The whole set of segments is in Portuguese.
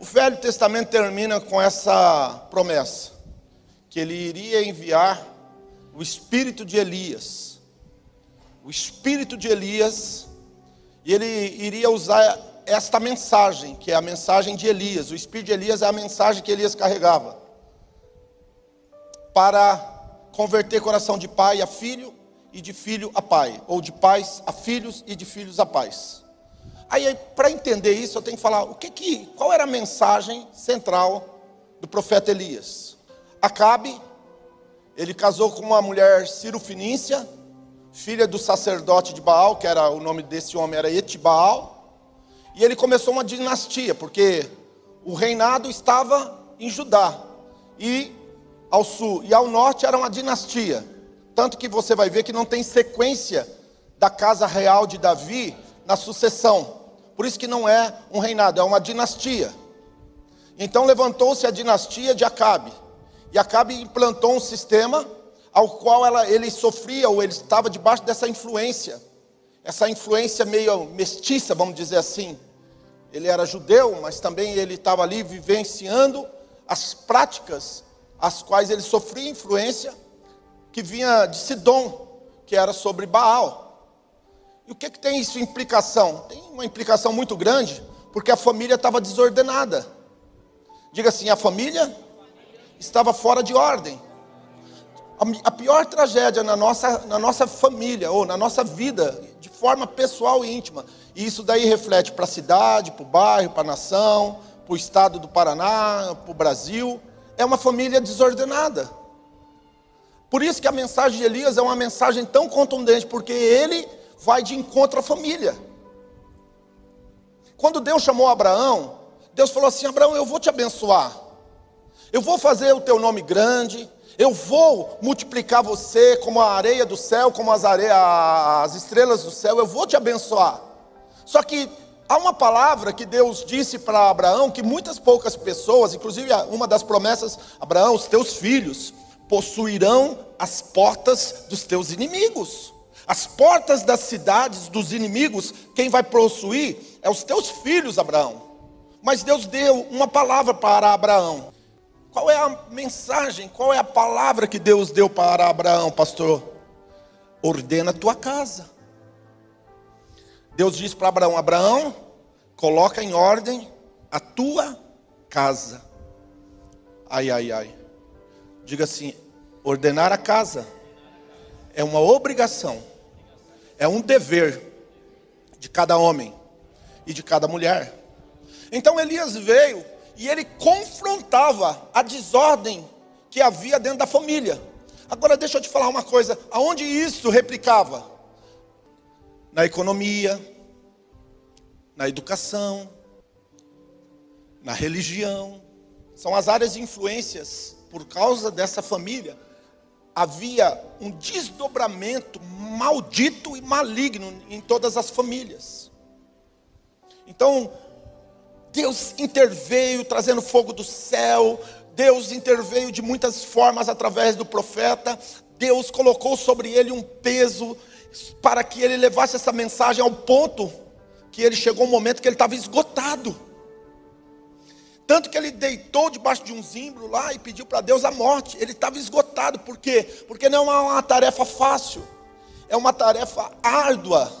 O Velho Testamento termina com essa promessa: que ele iria enviar o espírito de Elias. O espírito de Elias, e ele iria usar esta mensagem, que é a mensagem de Elias. O espírito de Elias é a mensagem que Elias carregava para converter coração de pai a filho e de filho a pai, ou de pais a filhos e de filhos a pais. Aí, para entender isso, eu tenho que falar o que que, qual era a mensagem central do profeta Elias. Acabe, ele casou com uma mulher Finícia, filha do sacerdote de Baal, que era o nome desse homem era Etibaal, e ele começou uma dinastia, porque o reinado estava em Judá e ao sul e ao norte era uma dinastia. Tanto que você vai ver que não tem sequência da casa real de Davi na sucessão. Por isso que não é um reinado, é uma dinastia. Então levantou-se a dinastia de Acabe. E Acabe implantou um sistema ao qual ela, ele sofria, ou ele estava debaixo dessa influência. Essa influência meio mestiça, vamos dizer assim. Ele era judeu, mas também ele estava ali vivenciando as práticas as quais ele sofria influência, que vinha de Sidom, que era sobre Baal. E o que, que tem isso implicação? Tem uma implicação muito grande, porque a família estava desordenada. Diga assim: a família estava fora de ordem. A pior tragédia na nossa, na nossa família, ou na nossa vida, de forma pessoal e íntima, e isso daí reflete para a cidade, para o bairro, para a nação, para o estado do Paraná, para o Brasil, é uma família desordenada. Por isso que a mensagem de Elias é uma mensagem tão contundente, porque ele vai de encontro à família. Quando Deus chamou Abraão, Deus falou assim: Abraão, eu vou te abençoar, eu vou fazer o teu nome grande, eu vou multiplicar você como a areia do céu, como as, areias, as estrelas do céu, eu vou te abençoar. Só que há uma palavra que Deus disse para Abraão que muitas poucas pessoas, inclusive uma das promessas, Abraão, os teus filhos possuirão as portas dos teus inimigos. As portas das cidades dos inimigos, quem vai possuir é os teus filhos, Abraão. Mas Deus deu uma palavra para Abraão. Qual é a mensagem, qual é a palavra que Deus deu para Abraão, pastor? Ordena a tua casa. Deus disse para Abraão: Abraão, coloca em ordem a tua casa. Ai, ai, ai. Diga assim: ordenar a casa é uma obrigação é um dever de cada homem e de cada mulher. Então Elias veio e ele confrontava a desordem que havia dentro da família. Agora deixa eu te falar uma coisa, aonde isso replicava? Na economia, na educação, na religião. São as áreas de influências por causa dessa família havia um desdobramento maldito e maligno em todas as famílias. Então, Deus interveio trazendo fogo do céu, Deus interveio de muitas formas através do profeta, Deus colocou sobre ele um peso para que ele levasse essa mensagem ao ponto que ele chegou um momento que ele estava esgotado. Tanto que ele deitou debaixo de um zimbro lá e pediu para Deus a morte. Ele estava esgotado. Por quê? Porque não é uma tarefa fácil. É uma tarefa árdua.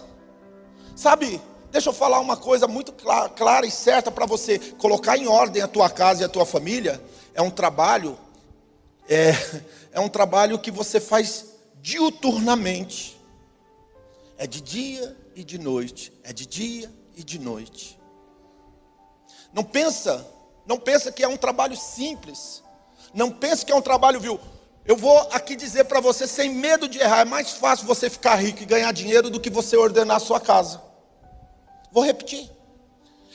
Sabe, deixa eu falar uma coisa muito clara, clara e certa para você. Colocar em ordem a tua casa e a tua família é um trabalho, é, é um trabalho que você faz diuturnamente. É de dia e de noite. É de dia e de noite. Não pensa não pensa que é um trabalho simples. Não pensa que é um trabalho, viu? Eu vou aqui dizer para você, sem medo de errar, é mais fácil você ficar rico e ganhar dinheiro do que você ordenar a sua casa. Vou repetir.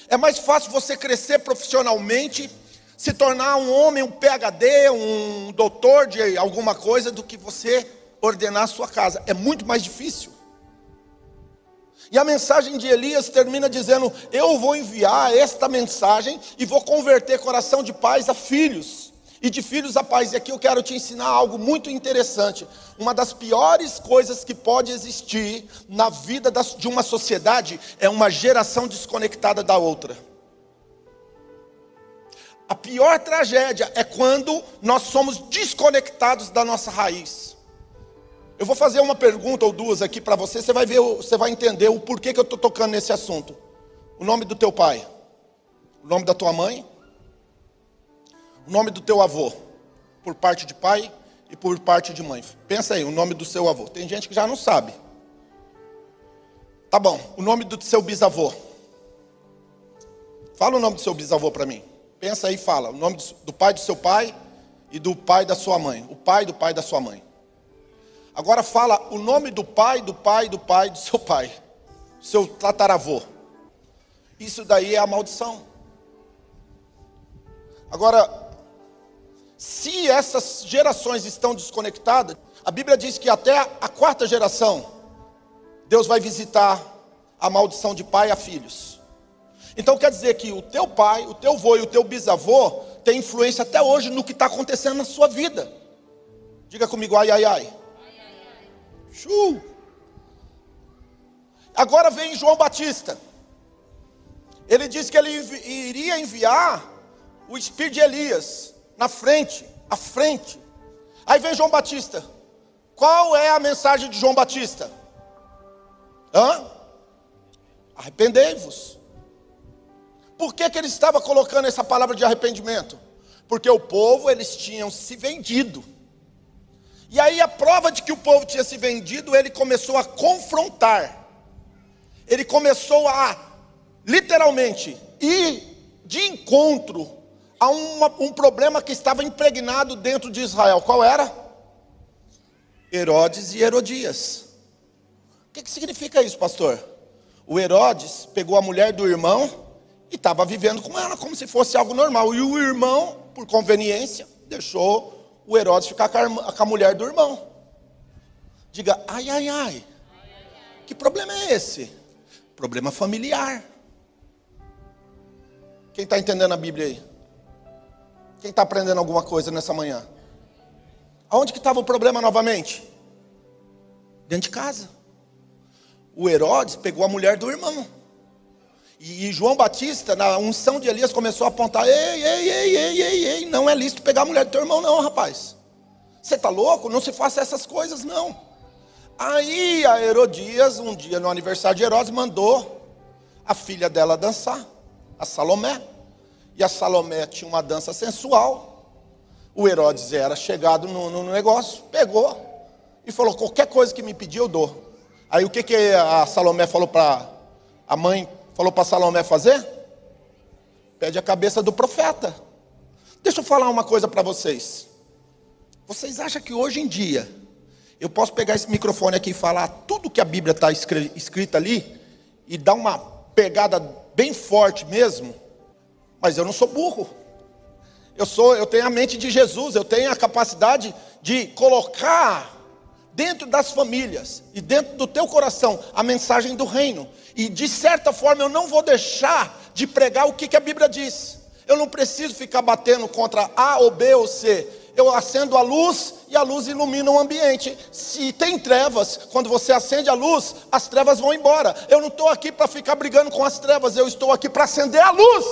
É mais fácil você crescer profissionalmente, se tornar um homem, um PhD, um doutor de alguma coisa, do que você ordenar a sua casa. É muito mais difícil. E a mensagem de Elias termina dizendo: Eu vou enviar esta mensagem e vou converter coração de pais a filhos, e de filhos a pais. E aqui eu quero te ensinar algo muito interessante. Uma das piores coisas que pode existir na vida de uma sociedade é uma geração desconectada da outra. pior tragédia é quando nós somos desconectados da nossa raiz. Eu vou fazer uma pergunta ou duas aqui para você, você vai ver, você vai entender o porquê que eu estou tocando nesse assunto. O nome do teu pai, o nome da tua mãe, o nome do teu avô, por parte de pai e por parte de mãe. Pensa aí, o nome do seu avô. Tem gente que já não sabe. Tá bom, o nome do seu bisavô. Fala o nome do seu bisavô para mim. Pensa aí e fala. O nome do pai do seu pai e do pai da sua mãe. O pai do pai da sua mãe. Agora fala o nome do pai, do pai, do pai do seu pai. Seu tataravô. Isso daí é a maldição. Agora, se essas gerações estão desconectadas, a Bíblia diz que até a quarta geração, Deus vai visitar a maldição de pai a filhos. Então quer dizer que o teu pai, o teu avô e o teu bisavô têm influência até hoje no que está acontecendo na sua vida. Diga comigo, ai, ai, ai. Chu. Agora vem João Batista. Ele disse que ele iria enviar o espírito de Elias na frente, à frente. Aí vem João Batista. Qual é a mensagem de João Batista? Hã? Arrependei-vos. Por que, que ele estava colocando essa palavra de arrependimento? Porque o povo, eles tinham se vendido. E aí a prova de que o povo tinha se vendido, ele começou a confrontar. Ele começou a, literalmente, ir de encontro a uma, um problema que estava impregnado dentro de Israel. Qual era? Herodes e Herodias. O que, que significa isso, pastor? O Herodes pegou a mulher do irmão e estava vivendo com ela como se fosse algo normal. E o irmão, por conveniência, deixou o Herodes ficar com a, mulher do irmão. Diga, ai, ai, ai. Que problema é esse? Problema familiar. Quem está entendendo a Bíblia aí? Quem está aprendendo alguma coisa nessa manhã? Aonde que estava o problema novamente? Dentro de casa. O Herodes pegou a mulher do irmão. E João Batista, na unção de Elias, começou a apontar: ei, ei, ei, ei, ei, ei, não é lícito pegar a mulher do teu irmão, não, rapaz. Você está louco? Não se faça essas coisas, não. Aí a Herodias, um dia no aniversário de Herodes, mandou a filha dela dançar, a Salomé. E a Salomé tinha uma dança sensual. O Herodes era chegado no, no negócio, pegou e falou: qualquer coisa que me pedir, eu dou. Aí o que, que a Salomé falou para a mãe falou para Salomé fazer? Pede a cabeça do profeta. Deixa eu falar uma coisa para vocês. Vocês acham que hoje em dia eu posso pegar esse microfone aqui e falar tudo que a Bíblia está escrita ali e dar uma pegada bem forte mesmo? Mas eu não sou burro. Eu sou, eu tenho a mente de Jesus, eu tenho a capacidade de colocar dentro das famílias e dentro do teu coração a mensagem do reino. E de certa forma eu não vou deixar de pregar o que, que a Bíblia diz. Eu não preciso ficar batendo contra A ou B ou C. Eu acendo a luz e a luz ilumina o ambiente. Se tem trevas, quando você acende a luz, as trevas vão embora. Eu não estou aqui para ficar brigando com as trevas, eu estou aqui para acender a luz.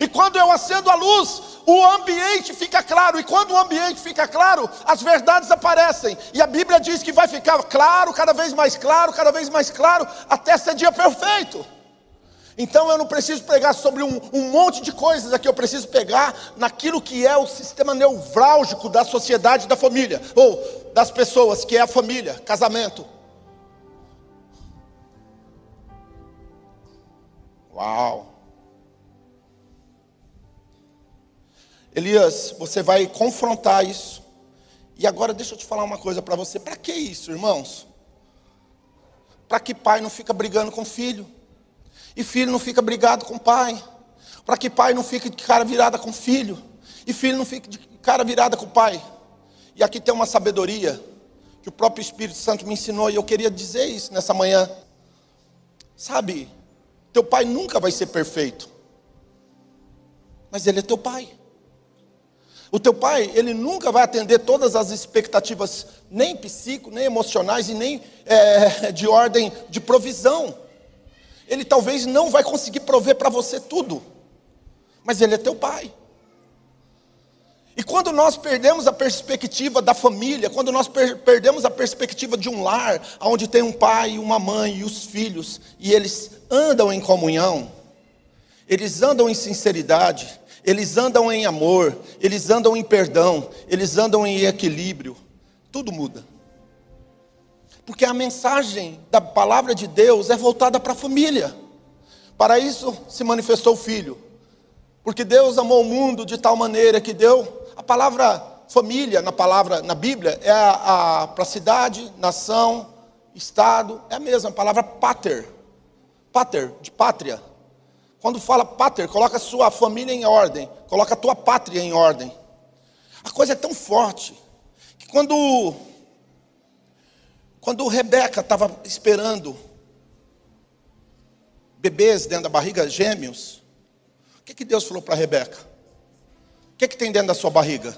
E quando eu acendo a luz, o ambiente fica claro. E quando o ambiente fica claro, as verdades aparecem. E a Bíblia diz que vai ficar claro, cada vez mais claro, cada vez mais claro, até ser dia perfeito. Então eu não preciso pregar sobre um, um, monte de coisas aqui, eu preciso pegar naquilo que é o sistema neurálgico da sociedade da família, ou das pessoas, que é a família, casamento. Uau! Elias, você vai confrontar isso. E agora deixa eu te falar uma coisa para você. Para que isso, irmãos? Para que pai não fica brigando com filho? E filho não fica brigado com pai? Para que pai não fique de cara virada com filho? E filho não fique de cara virada com pai? E aqui tem uma sabedoria que o próprio Espírito Santo me ensinou e eu queria dizer isso nessa manhã. Sabe, teu pai nunca vai ser perfeito, mas ele é teu pai. O teu pai, ele nunca vai atender todas as expectativas, nem psico, nem emocionais e nem é, de ordem de provisão. Ele talvez não vai conseguir prover para você tudo, mas ele é teu pai. quando nós perdemos a perspectiva da família, quando nós per perdemos a perspectiva de um lar, onde tem um pai, uma mãe e os filhos, e eles andam em comunhão, eles andam em sinceridade, eles andam em amor, eles andam em perdão, eles andam em equilíbrio, tudo muda. Porque a mensagem da palavra de Deus é voltada para a família. Para isso se manifestou o Filho. Porque Deus amou o mundo de tal maneira que deu a palavra família na palavra na Bíblia é a, a para cidade, nação, estado, é a mesma a palavra pater. Pater, de pátria. Quando fala pater, coloca sua família em ordem, coloca a tua pátria em ordem. A coisa é tão forte que quando quando Rebeca estava esperando bebês dentro da barriga, gêmeos, o que, que Deus falou para Rebeca? O que, que tem dentro da sua barriga?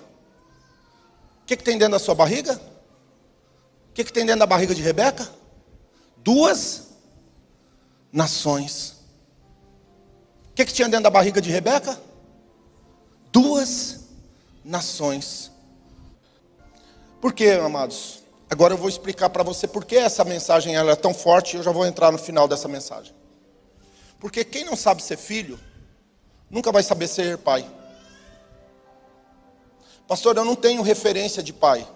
O que, que tem dentro da sua barriga? O que, que tem dentro da barriga de Rebeca? Duas nações. Que, que tinha dentro da barriga de Rebeca? Duas nações. Por quê, amados? Agora eu vou explicar para você por que essa mensagem ela é tão forte e eu já vou entrar no final dessa mensagem. Porque quem não sabe ser filho, nunca vai saber ser pai. Pastor, eu não tenho referência de pai.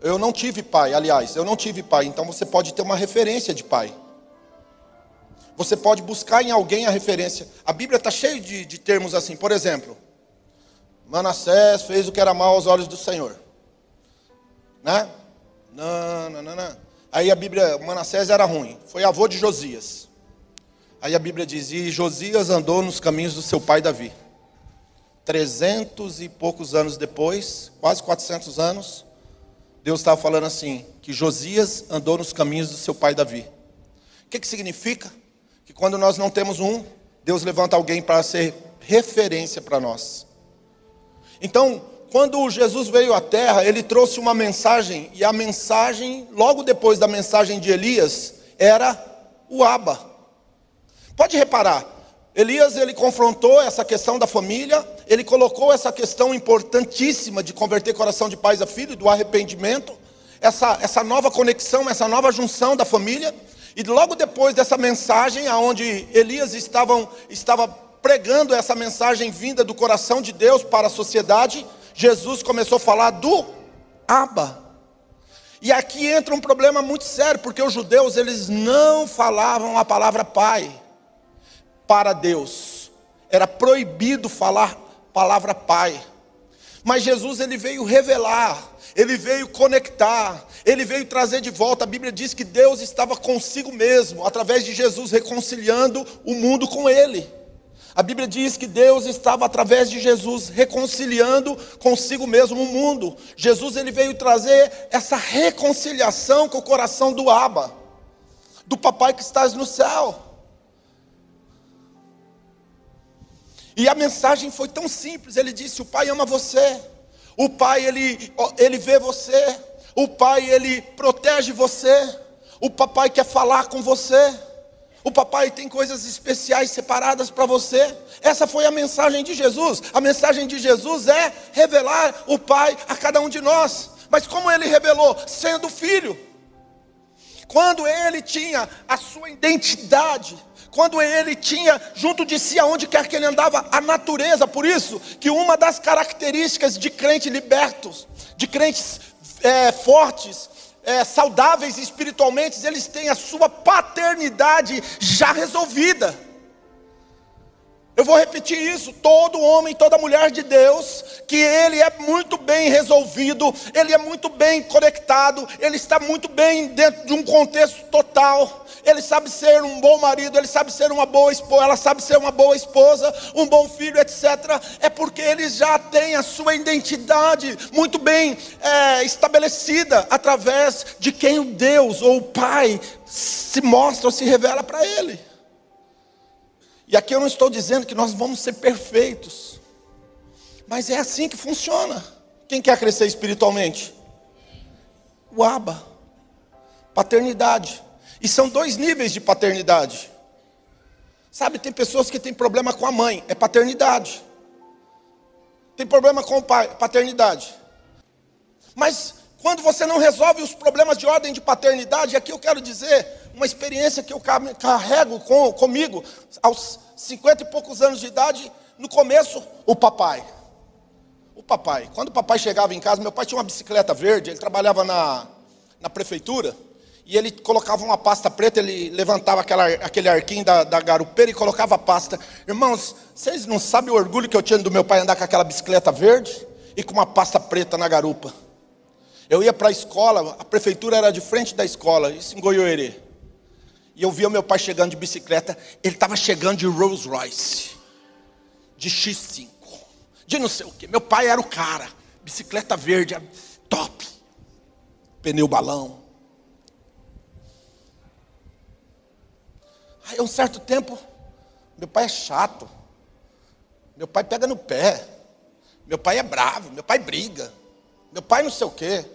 Eu não tive pai, aliás, eu não tive pai, então você pode ter uma referência de pai. Você pode buscar em alguém a referência. A Bíblia está cheia de, de termos assim, por exemplo, Manassés fez o que era mal aos olhos do Senhor. Né? Não, não, não, não. Aí a Bíblia, Manassés era ruim, foi avô de Josias. Aí a Bíblia diz: E Josias andou nos caminhos do seu pai Davi. Trezentos e poucos anos depois, quase 400 anos, Deus estava falando assim: que Josias andou nos caminhos do seu pai Davi. O que, que significa? Que quando nós não temos um, Deus levanta alguém para ser referência para nós. Então, quando Jesus veio à terra, ele trouxe uma mensagem, e a mensagem, logo depois da mensagem de Elias, era o Abba. Pode reparar, Elias ele confrontou essa questão da família, ele colocou essa questão importantíssima de converter coração de pais a filho, do arrependimento, essa, essa nova conexão, essa nova junção da família. E logo depois dessa mensagem, aonde Elias estavam, estava pregando essa mensagem vinda do coração de Deus para a sociedade, Jesus começou a falar do Abba. E aqui entra um problema muito sério, porque os judeus eles não falavam a palavra pai para Deus. Era proibido falar palavra pai. Mas Jesus ele veio revelar, ele veio conectar, ele veio trazer de volta. A Bíblia diz que Deus estava consigo mesmo, através de Jesus reconciliando o mundo com ele. A Bíblia diz que Deus estava através de Jesus reconciliando consigo mesmo o mundo. Jesus ele veio trazer essa reconciliação com o coração do Abba, do papai que estás no céu. E a mensagem foi tão simples, ele disse: "O Pai ama você. O Pai ele ele vê você. O Pai ele protege você. O papai quer falar com você." O papai tem coisas especiais separadas para você. Essa foi a mensagem de Jesus. A mensagem de Jesus é revelar o Pai a cada um de nós. Mas como ele revelou? Sendo filho. Quando ele tinha a sua identidade, quando ele tinha junto de si, aonde quer que ele andava, a natureza. Por isso que uma das características de crentes libertos, de crentes é, fortes, é, saudáveis espiritualmente, eles têm a sua paternidade já resolvida. Eu vou repetir isso: todo homem, toda mulher de Deus, que ele é muito bem resolvido, ele é muito bem conectado, ele está muito bem dentro de um contexto total ele sabe ser um bom marido, ele sabe ser uma boa esposa, ela sabe ser uma boa esposa, um bom filho, etc. É porque ele já tem a sua identidade muito bem é, estabelecida através de quem o Deus ou o Pai se mostra ou se revela para ele. E aqui eu não estou dizendo que nós vamos ser perfeitos, mas é assim que funciona. Quem quer crescer espiritualmente? O Aba, paternidade. E são dois níveis de paternidade. Sabe, tem pessoas que têm problema com a mãe, é paternidade. tem problema com paternidade. Mas quando você não resolve os problemas de ordem de paternidade, aqui eu quero dizer uma experiência que eu carrego com, comigo aos 50 e poucos anos de idade, no começo, o papai. O papai. Quando o papai chegava em casa, meu pai tinha uma bicicleta verde, ele trabalhava na, na prefeitura, e ele colocava uma pasta preta, ele levantava aquela, aquele arquinho da, da garupeira e colocava a pasta. Irmãos, vocês não sabem o orgulho que eu tinha do meu pai andar com aquela bicicleta verde e com uma pasta preta na garupa. Eu ia para a escola, a prefeitura era de frente da escola, isso em Goiôerê. E eu via meu pai chegando de bicicleta, ele estava chegando de Rolls Royce, de X5, de não sei o que. Meu pai era o cara, bicicleta verde, top, pneu balão. Aí um certo tempo, meu pai é chato, meu pai pega no pé, meu pai é bravo, meu pai briga, meu pai não sei o quê.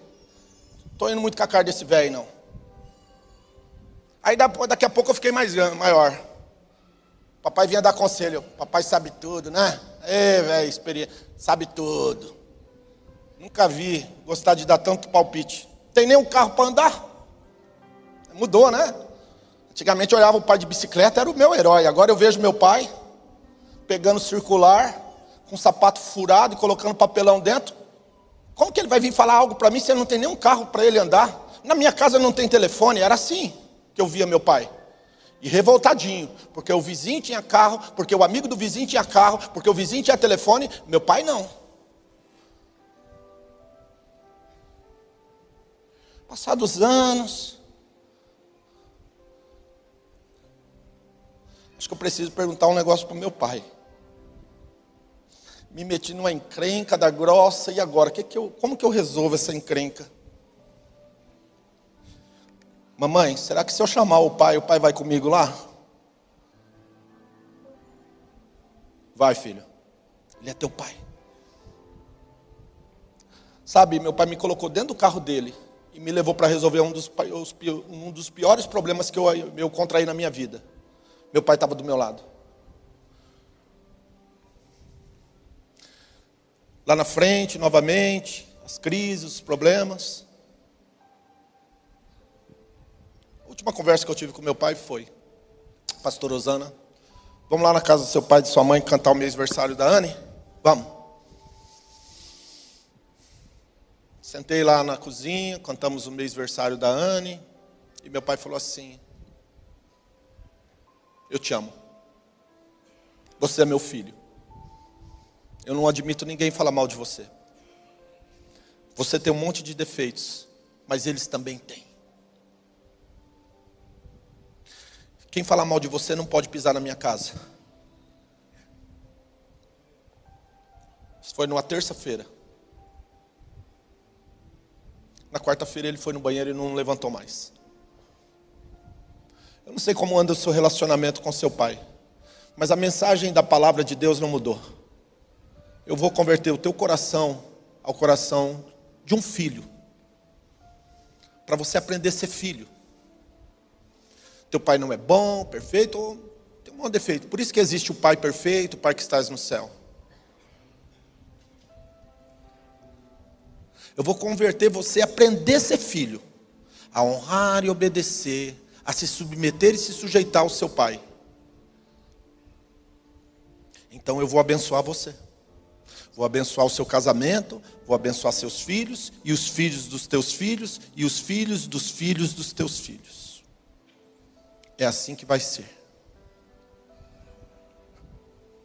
Estou indo muito com a cara desse velho, não. Aí daqui a pouco eu fiquei mais maior. Papai vinha dar conselho. Papai sabe tudo, né? Ê, velho, experiência. Sabe tudo. Nunca vi gostar de dar tanto palpite. Tem nem um carro para andar. Mudou, né? Antigamente eu olhava o pai de bicicleta, era o meu herói. Agora eu vejo meu pai pegando circular, com sapato furado e colocando papelão dentro. Como que ele vai vir falar algo para mim se ele não tem nenhum carro para ele andar? Na minha casa não tem telefone, era assim que eu via meu pai. E revoltadinho, porque o vizinho tinha carro, porque o amigo do vizinho tinha carro, porque o vizinho tinha telefone, meu pai não. Passados anos, acho que eu preciso perguntar um negócio para o meu pai me meti numa encrenca da grossa, e agora? Que que eu, como que eu resolvo essa encrenca? Mamãe, será que se eu chamar o pai, o pai vai comigo lá? Vai, filho. Ele é teu pai. Sabe, meu pai me colocou dentro do carro dele e me levou para resolver um dos, um dos piores problemas que eu, eu contraí na minha vida. Meu pai estava do meu lado. Lá na frente, novamente, as crises, os problemas. Última conversa que eu tive com meu pai foi: Pastor Osana, vamos lá na casa do seu pai e de sua mãe cantar o mês aniversário da Anne? Vamos. Sentei lá na cozinha, cantamos o mês aniversário da Anne, e meu pai falou assim: Eu te amo. Você é meu filho. Eu não admito ninguém falar mal de você. Você tem um monte de defeitos, mas eles também têm. Quem falar mal de você não pode pisar na minha casa. Isso foi numa terça-feira. Na quarta-feira ele foi no banheiro e não levantou mais. Eu não sei como anda o seu relacionamento com seu pai, mas a mensagem da palavra de Deus não mudou eu vou converter o teu coração ao coração de um filho. Para você aprender a ser filho. Teu pai não é bom, perfeito, tem um de defeito. Por isso que existe o pai perfeito, o pai que estás no céu. Eu vou converter você a aprender a ser filho, a honrar e obedecer, a se submeter e se sujeitar ao seu pai. Então eu vou abençoar você. Vou abençoar o seu casamento, vou abençoar seus filhos, e os filhos dos teus filhos, e os filhos dos filhos dos teus filhos. É assim que vai ser.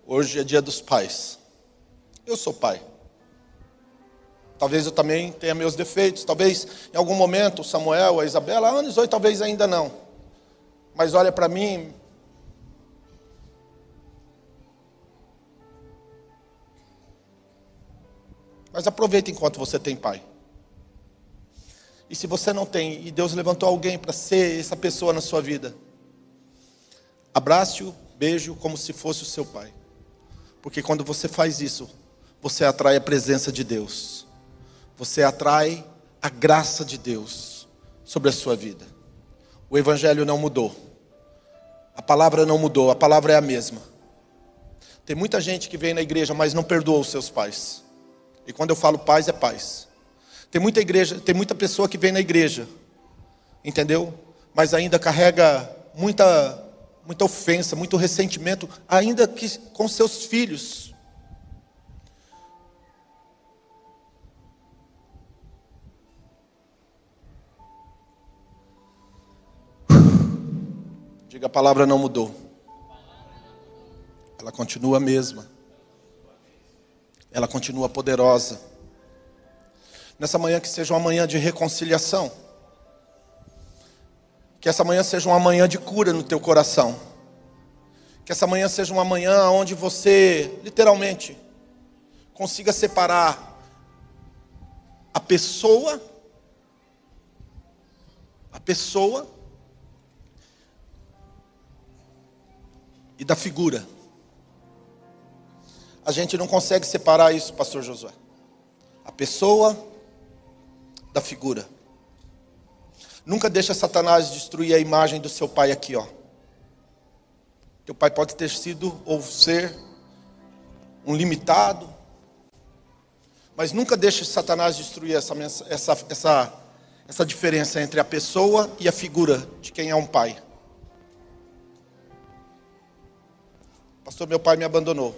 Hoje é dia dos pais. Eu sou pai. Talvez eu também tenha meus defeitos. Talvez em algum momento o Samuel, a Isabela, anos oito, talvez ainda não. Mas olha para mim, Mas aproveita enquanto você tem pai. E se você não tem, e Deus levantou alguém para ser essa pessoa na sua vida, abrace-o, beije-o como se fosse o seu pai. Porque quando você faz isso, você atrai a presença de Deus. Você atrai a graça de Deus sobre a sua vida. O evangelho não mudou. A palavra não mudou, a palavra é a mesma. Tem muita gente que vem na igreja, mas não perdoou os seus pais. E quando eu falo paz, é paz. Tem muita igreja, tem muita pessoa que vem na igreja, entendeu? Mas ainda carrega muita, muita ofensa, muito ressentimento, ainda que com seus filhos. Diga a palavra não mudou. Ela continua a mesma. Ela continua poderosa. Nessa manhã que seja uma manhã de reconciliação. Que essa manhã seja uma manhã de cura no teu coração. Que essa manhã seja uma manhã onde você, literalmente, consiga separar a pessoa, a pessoa e da figura. A gente não consegue separar isso, pastor Josué. A pessoa da figura. Nunca deixa Satanás destruir a imagem do seu pai aqui, ó. Teu pai pode ter sido ou ser um limitado, mas nunca deixe Satanás destruir essa, essa, essa, essa diferença entre a pessoa e a figura de quem é um pai. Pastor, meu pai me abandonou.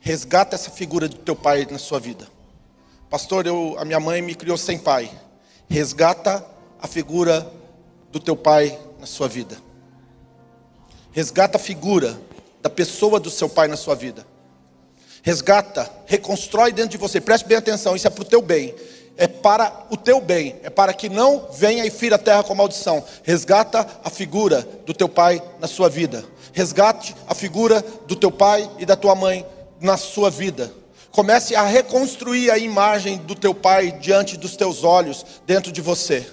Resgata essa figura do teu pai na sua vida. Pastor, eu, a minha mãe me criou sem pai. Resgata a figura do teu pai na sua vida. Resgata a figura da pessoa do seu pai na sua vida. Resgata, reconstrói dentro de você. Preste bem atenção, isso é para o teu bem. É para o teu bem, é para que não venha e fira a terra com maldição. Resgata a figura do teu pai na sua vida resgate a figura do teu pai e da tua mãe na sua vida. Comece a reconstruir a imagem do teu pai diante dos teus olhos, dentro de você.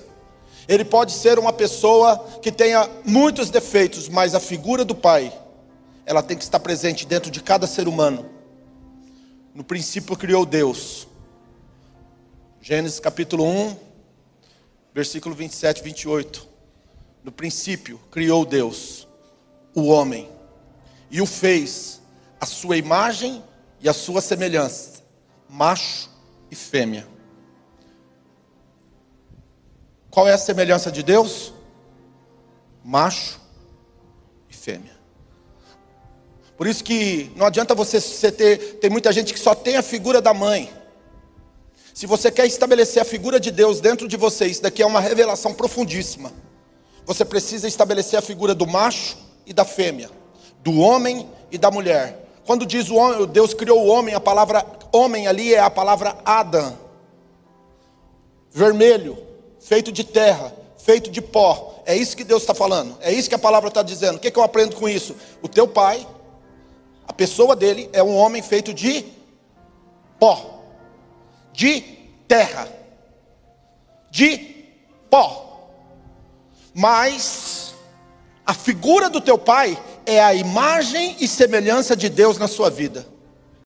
Ele pode ser uma pessoa que tenha muitos defeitos, mas a figura do pai, ela tem que estar presente dentro de cada ser humano. No princípio criou Deus. Gênesis capítulo 1, versículo 27 e 28. No princípio criou Deus o homem e o fez a sua imagem e a sua semelhança, macho e fêmea. Qual é a semelhança de Deus? Macho e fêmea. Por isso que não adianta você, ter, tem muita gente que só tem a figura da mãe. Se você quer estabelecer a figura de Deus dentro de você, isso daqui é uma revelação profundíssima. Você precisa estabelecer a figura do macho e da fêmea, do homem e da mulher. Quando diz o homem, Deus criou o homem, a palavra homem ali é a palavra Adam. Vermelho, feito de terra, feito de pó. É isso que Deus está falando. É isso que a palavra está dizendo. O que, que eu aprendo com isso? O teu pai, a pessoa dele é um homem feito de pó, de terra, de pó. Mas a figura do teu pai é a imagem e semelhança de Deus na sua vida.